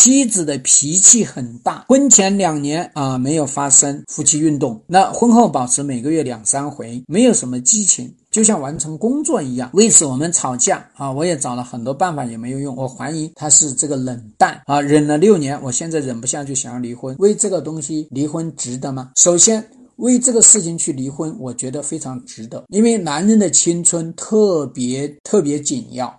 妻子的脾气很大，婚前两年啊没有发生夫妻运动，那婚后保持每个月两三回，没有什么激情。就像完成工作一样，为此我们吵架啊！我也找了很多办法也没有用，我怀疑他是这个冷淡啊，忍了六年，我现在忍不下去想要离婚，为这个东西离婚值得吗？首先为这个事情去离婚，我觉得非常值得，因为男人的青春特别特别紧要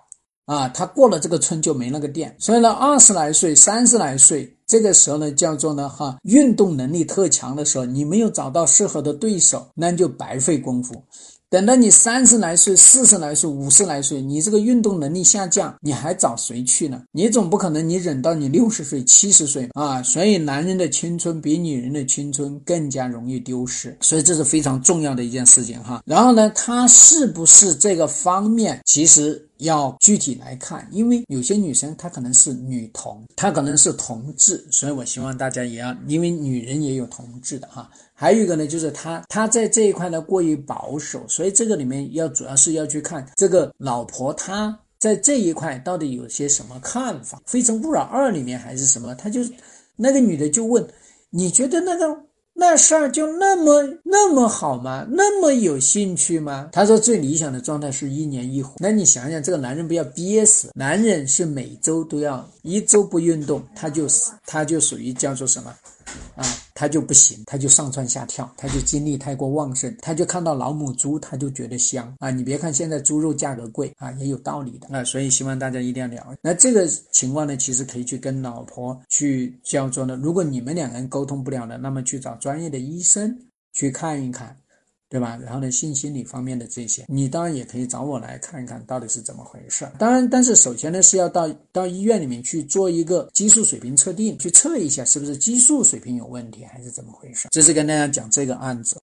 啊，他过了这个春就没那个电，所以呢，二十来岁、三十来岁这个时候呢，叫做呢哈，运动能力特强的时候，你没有找到适合的对手，那就白费功夫。等到你三十来岁、四十来岁、五十来岁，你这个运动能力下降，你还找谁去呢？你总不可能你忍到你六十岁、七十岁啊！所以男人的青春比女人的青春更加容易丢失，所以这是非常重要的一件事情哈。然后呢，他是不是这个方面，其实要具体来看，因为有些女生她可能是女同，她可能是同志，所以我希望大家也要，因为女人也有同志的哈。还有一个呢，就是她她在这一块呢过于保守，所以这个里面要主要是要去看这个老婆她在这一块到底有些什么看法。《非诚勿扰二》里面还是什么，他就那个女的就问，你觉得那个那事儿就那么那么好吗？那么有兴趣吗？他说最理想的状态是一年一回。那你想想，这个男人不要憋死，男人是每周都要一周不运动，他就他就属于叫做什么？啊，他就不行，他就上蹿下跳，他就精力太过旺盛，他就看到老母猪，他就觉得香啊。你别看现在猪肉价格贵啊，也有道理的啊。所以希望大家一定要聊。那这个情况呢，其实可以去跟老婆去叫做呢，如果你们两个人沟通不了的，那么去找专业的医生去看一看。对吧？然后呢，性心理方面的这些，你当然也可以找我来看一看到底是怎么回事。当然，但是首先呢，是要到到医院里面去做一个激素水平测定，去测一下是不是激素水平有问题，还是怎么回事。这是跟大家讲这个案子。